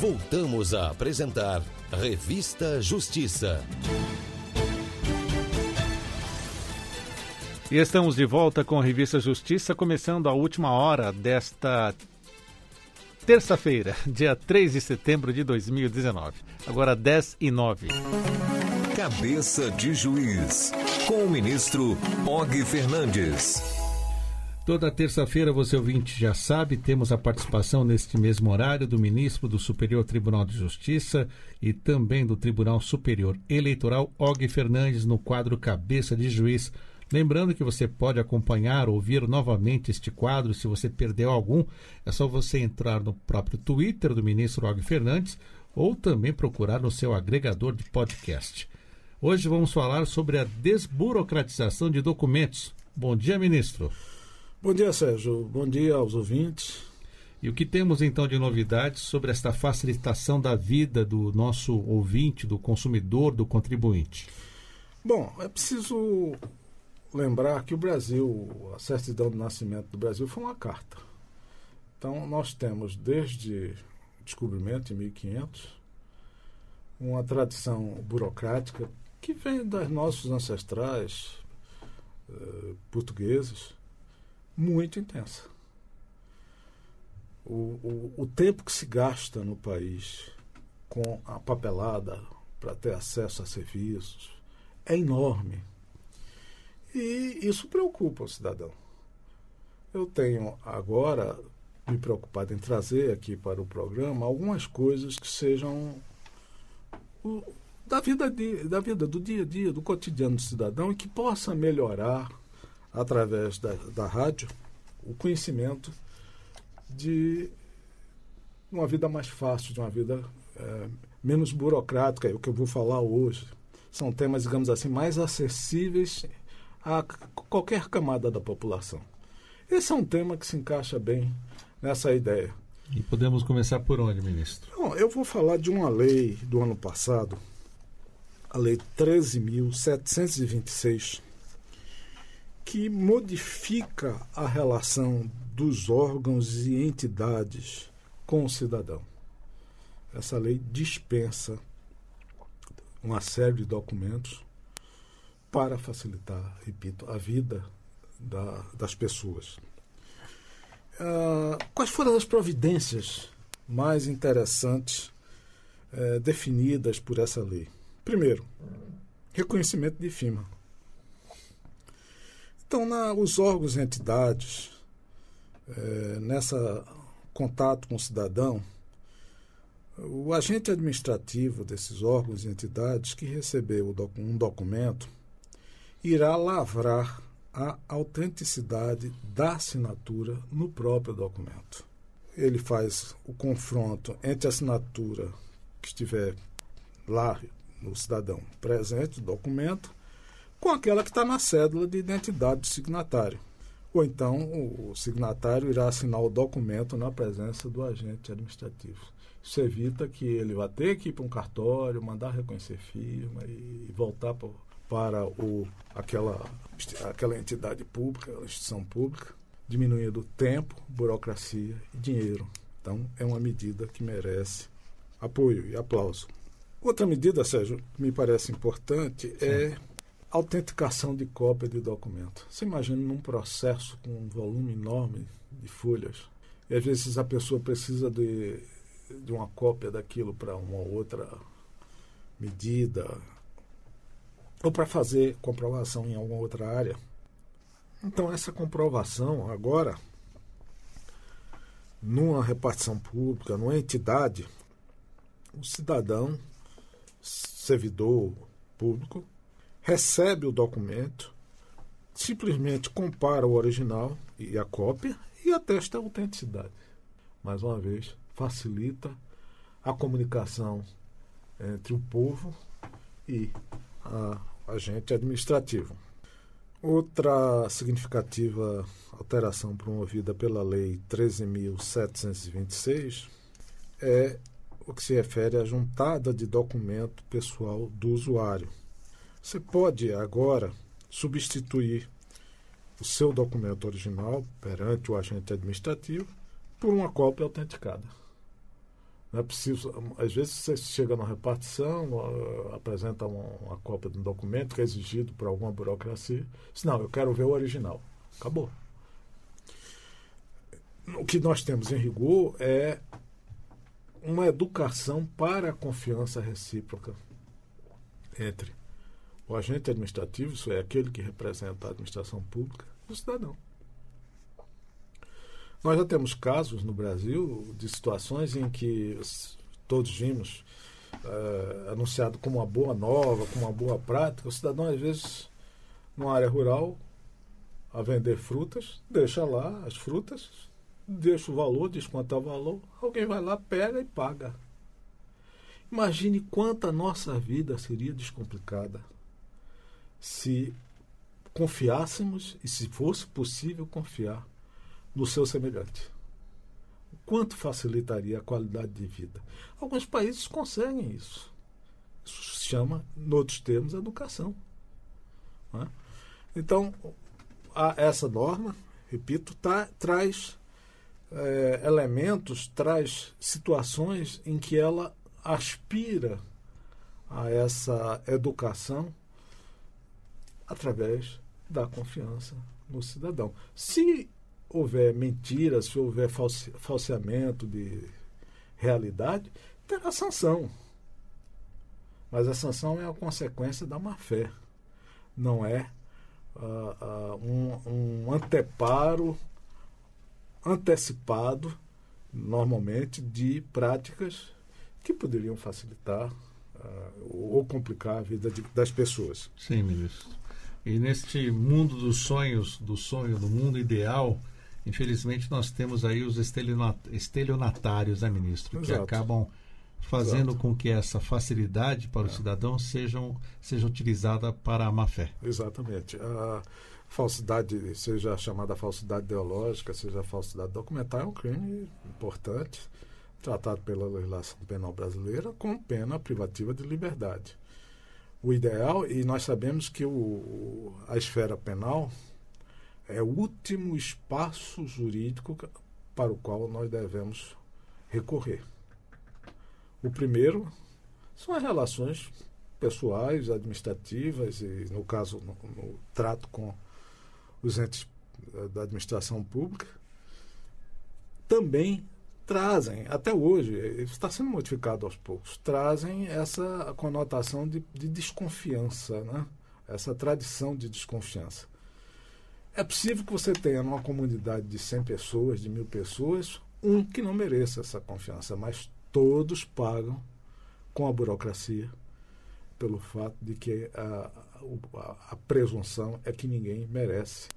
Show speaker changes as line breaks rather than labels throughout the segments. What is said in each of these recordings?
Voltamos a apresentar Revista Justiça.
E estamos de volta com a Revista Justiça, começando a última hora desta terça-feira, dia 3 de setembro de 2019. Agora 10 e 9.
Cabeça de Juiz, com o ministro Og Fernandes.
Toda terça-feira, você ouvinte já sabe, temos a participação neste mesmo horário do ministro do Superior Tribunal de Justiça e também do Tribunal Superior Eleitoral, Og Fernandes, no quadro Cabeça de Juiz. Lembrando que você pode acompanhar ou ouvir novamente este quadro se você perdeu algum. É só você entrar no próprio Twitter do ministro Og Fernandes ou também procurar no seu agregador de podcast. Hoje vamos falar sobre a desburocratização de documentos. Bom dia, ministro.
Bom dia, Sérgio. Bom dia aos ouvintes.
E o que temos então de novidades sobre esta facilitação da vida do nosso ouvinte, do consumidor, do contribuinte?
Bom, é preciso lembrar que o Brasil, a certidão de nascimento do Brasil foi uma carta. Então, nós temos desde o descobrimento em 1500 uma tradição burocrática que vem dos nossos ancestrais eh, portugueses muito intensa. O, o, o tempo que se gasta no país com a papelada para ter acesso a serviços é enorme. E isso preocupa o cidadão. Eu tenho agora me preocupado em trazer aqui para o programa algumas coisas que sejam o, da, vida de, da vida do dia a dia, do cotidiano do cidadão e que possa melhorar através da, da rádio, o conhecimento de uma vida mais fácil, de uma vida é, menos burocrática, é o que eu vou falar hoje. São temas, digamos assim, mais acessíveis a qualquer camada da população. Esse é um tema que se encaixa bem nessa ideia.
E podemos começar por onde, ministro?
Bom, eu vou falar de uma lei do ano passado, a Lei 13.726, que modifica a relação dos órgãos e entidades com o cidadão. Essa lei dispensa uma série de documentos para facilitar, repito, a vida da, das pessoas. Uh, quais foram as providências mais interessantes uh, definidas por essa lei? Primeiro, reconhecimento de firma. Então, na, os órgãos e entidades, é, nessa contato com o cidadão, o agente administrativo desses órgãos e entidades que recebeu um documento irá lavrar a autenticidade da assinatura no próprio documento. Ele faz o confronto entre a assinatura que estiver lá no cidadão presente, do documento, com aquela que está na cédula de identidade do signatário. Ou então o signatário irá assinar o documento na presença do agente administrativo. Isso evita que ele vá ter que ir para um cartório, mandar reconhecer firma e voltar para o, aquela, aquela entidade pública, aquela instituição pública, diminuindo tempo, burocracia e dinheiro. Então, é uma medida que merece apoio e aplauso. Outra medida, Sérgio, que me parece importante é autenticação de cópia de documento. Você imagina num processo com um volume enorme de folhas, e às vezes a pessoa precisa de, de uma cópia daquilo para uma outra medida, ou para fazer comprovação em alguma outra área. Então, essa comprovação agora, numa repartição pública, numa entidade, o cidadão, servidor público, recebe o documento, simplesmente compara o original e a cópia e atesta a autenticidade. Mais uma vez, facilita a comunicação entre o povo e a agente administrativo. Outra significativa alteração promovida pela Lei 13.726 é o que se refere à juntada de documento pessoal do usuário. Você pode agora substituir o seu documento original perante o agente administrativo por uma cópia autenticada. Não é preciso. Às vezes você chega na repartição, uh, apresenta uma, uma cópia de um documento que é exigido por alguma burocracia. Diz, não, eu quero ver o original. Acabou. O que nós temos em rigor é uma educação para a confiança recíproca entre o agente administrativo, isso é aquele que representa a administração pública, o cidadão. Nós já temos casos no Brasil de situações em que todos vimos uh, anunciado como uma boa nova, como uma boa prática, o cidadão, às vezes, numa área rural, a vender frutas, deixa lá as frutas, deixa o valor, é o valor, alguém vai lá, pega e paga. Imagine quanta nossa vida seria descomplicada se confiássemos e se fosse possível confiar no seu semelhante. Quanto facilitaria a qualidade de vida? Alguns países conseguem isso. Isso se chama, em outros termos, educação. É? Então, essa norma, repito, tá, traz é, elementos, traz situações em que ela aspira a essa educação através da confiança no cidadão. Se houver mentira, se houver falseamento de realidade, terá sanção. Mas a sanção é a consequência da má-fé. Não é uh, uh, um, um anteparo antecipado, normalmente, de práticas que poderiam facilitar uh, ou complicar a vida de, das pessoas.
Sim, ministro. E neste mundo dos sonhos, do sonho, do mundo ideal, Infelizmente, nós temos aí os estelionatários, né, ministro? Exato. Que acabam fazendo Exato. com que essa facilidade para é. o cidadão sejam, seja utilizada para a má fé.
Exatamente. A falsidade, seja chamada falsidade ideológica, seja falsidade documental, é um crime importante, tratado pela legislação penal brasileira com pena privativa de liberdade. O ideal, e nós sabemos que o, a esfera penal é o último espaço jurídico para o qual nós devemos recorrer. O primeiro são as relações pessoais, administrativas e, no caso, no, no trato com os entes da administração pública, também trazem, até hoje, está sendo modificado aos poucos, trazem essa conotação de, de desconfiança, né? essa tradição de desconfiança. É possível que você tenha numa comunidade de 100 pessoas, de mil pessoas, um que não mereça essa confiança, mas todos pagam com a burocracia pelo fato de que a, a, a presunção é que ninguém merece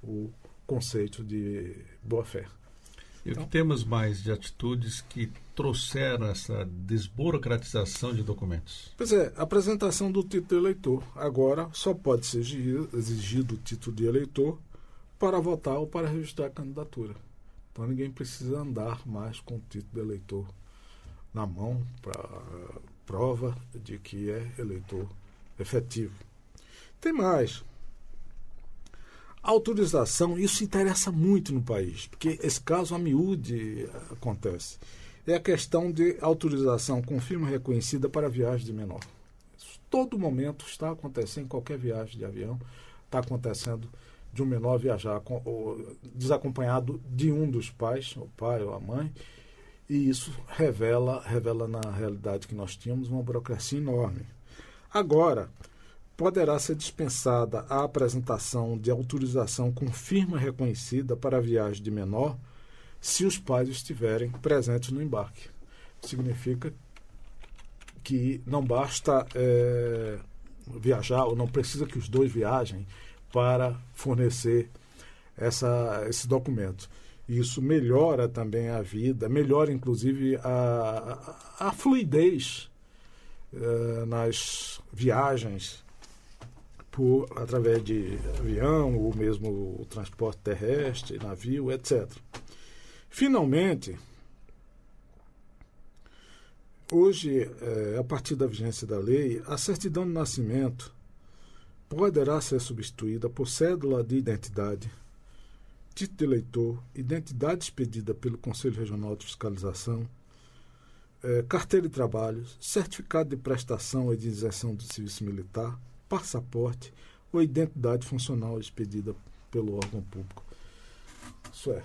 o conceito de boa-fé.
E então, o que temos mais de atitudes que trouxeram essa desburocratização de documentos?
Pois é, apresentação do título de eleitor. Agora só pode ser exigido o título de eleitor para votar ou para registrar a candidatura. Então ninguém precisa andar mais com o título de eleitor na mão para prova de que é eleitor efetivo. Tem mais. Autorização, isso interessa muito no país, porque esse caso a miúde acontece. É a questão de autorização com firma reconhecida para viagem de menor. Isso, todo momento está acontecendo qualquer viagem de avião, está acontecendo de um menor viajar com, ou, desacompanhado de um dos pais, o pai ou a mãe, e isso revela, revela na realidade que nós tínhamos uma burocracia enorme. Agora, poderá ser dispensada a apresentação de autorização com firma reconhecida para viagem de menor se os pais estiverem presentes no embarque. Significa que não basta é, viajar, ou não precisa que os dois viajem para fornecer essa, esse documento. Isso melhora também a vida, melhora inclusive a, a, a fluidez é, nas viagens por, através de avião ou mesmo transporte terrestre, navio, etc. Finalmente, hoje, é, a partir da vigência da lei, a certidão de nascimento poderá ser substituída por cédula de identidade, título de eleitor, identidade expedida pelo Conselho Regional de Fiscalização, é, carteira de trabalho, certificado de prestação e de isenção do serviço militar, passaporte ou identidade funcional expedida pelo órgão público. Isso é,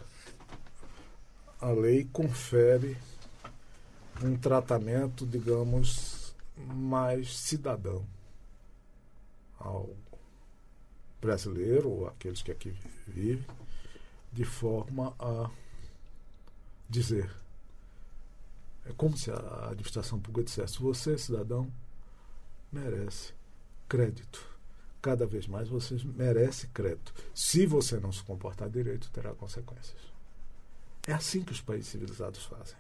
a lei confere um tratamento, digamos, mais cidadão ao brasileiro ou aqueles que aqui vivem, de forma a dizer. É como se a administração pública dissesse: você, cidadão, merece crédito. Cada vez mais você merece crédito. Se você não se comportar direito, terá consequências. É assim que os países civilizados fazem.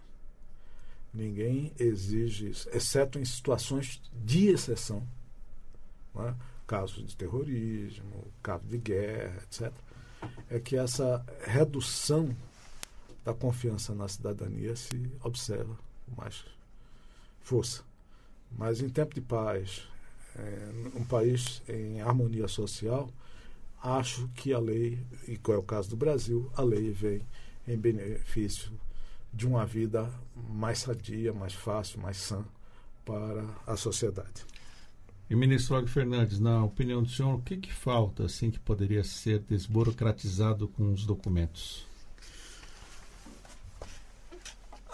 Ninguém exige isso, exceto em situações de exceção. É? Casos de terrorismo, casos de guerra, etc. É que essa redução da confiança na cidadania se observa com mais força. Mas em tempo de paz, um país em harmonia social, acho que a lei, e qual é o caso do Brasil, a lei vem em benefício de uma vida mais sadia, mais fácil, mais sã para a sociedade.
E ministro Og Fernandes, na opinião do senhor, o que, que falta assim que poderia ser desburocratizado com os documentos?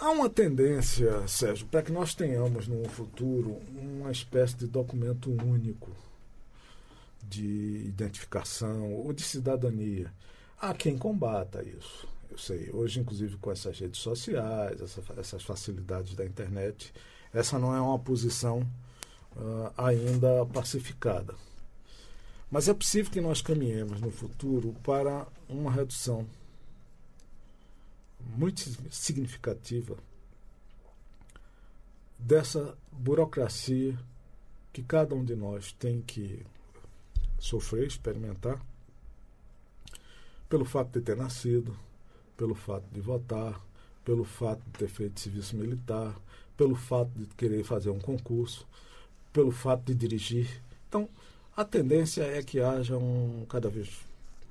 Há uma tendência, Sérgio, para que nós tenhamos no futuro uma espécie de documento único de identificação ou de cidadania. Há quem combata isso. Eu sei, hoje, inclusive, com essas redes sociais, essa, essas facilidades da internet, essa não é uma posição uh, ainda pacificada. Mas é possível que nós caminhemos no futuro para uma redução muito significativa dessa burocracia que cada um de nós tem que sofrer, experimentar, pelo fato de ter nascido, pelo fato de votar, pelo fato de ter feito serviço militar, pelo fato de querer fazer um concurso, pelo fato de dirigir. Então, a tendência é que haja um, cada vez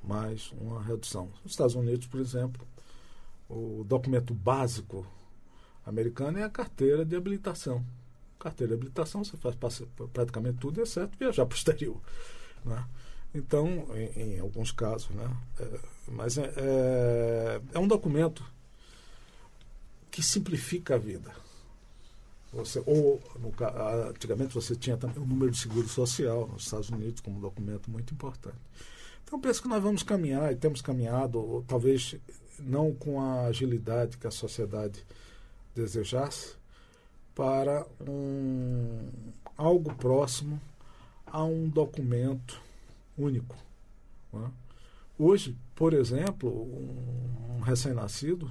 mais uma redução. Nos Estados Unidos, por exemplo, o documento básico americano é a carteira de habilitação. Carteira de habilitação, você faz praticamente tudo, exceto viajar para o exterior. Né? Então, em, em, alguns casos, né? É, mas é, é, é, um documento que simplifica a vida. Você, ou, no, antigamente, você tinha também o número de seguro social nos Estados Unidos como um documento muito importante. Então, penso que nós vamos caminhar, e temos caminhado, ou, talvez não com a agilidade que a sociedade desejasse, para um, algo próximo a um documento único. Né? Hoje, por exemplo, um, um recém-nascido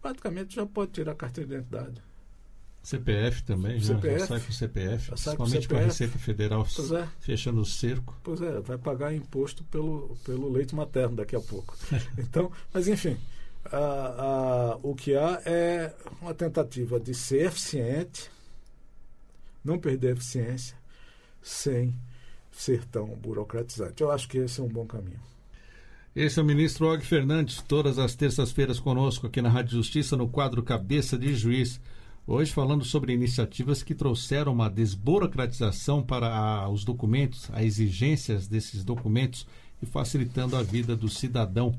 praticamente já pode tirar a carteira de identidade.
CPF também, já, CPF, já sai com CPF, principalmente com, com a Receita Federal é. fechando o cerco.
Pois é, vai pagar imposto pelo, pelo leite materno daqui a pouco. então, mas enfim, a, a, o que há é uma tentativa de ser eficiente, não perder a eficiência, sem ser tão burocratizante. Eu acho que esse é um bom caminho.
Esse é o ministro Og Fernandes, todas as terças-feiras conosco aqui na Rádio Justiça, no quadro Cabeça de Juiz. Hoje falando sobre iniciativas que trouxeram uma desburocratização para a, os documentos, as exigências desses documentos e facilitando a vida do cidadão.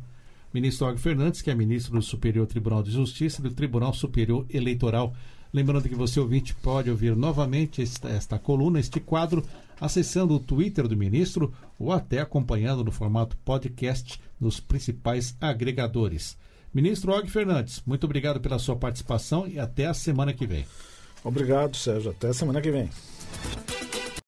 Ministro Og Fernandes, que é ministro do Superior Tribunal de Justiça e do Tribunal Superior Eleitoral. Lembrando que você, ouvinte, pode ouvir novamente esta, esta coluna, este quadro, acessando o Twitter do ministro ou até acompanhando no formato podcast nos principais agregadores. Ministro Og Fernandes, muito obrigado pela sua participação e até a semana que vem.
Obrigado, Sérgio. Até a semana que vem.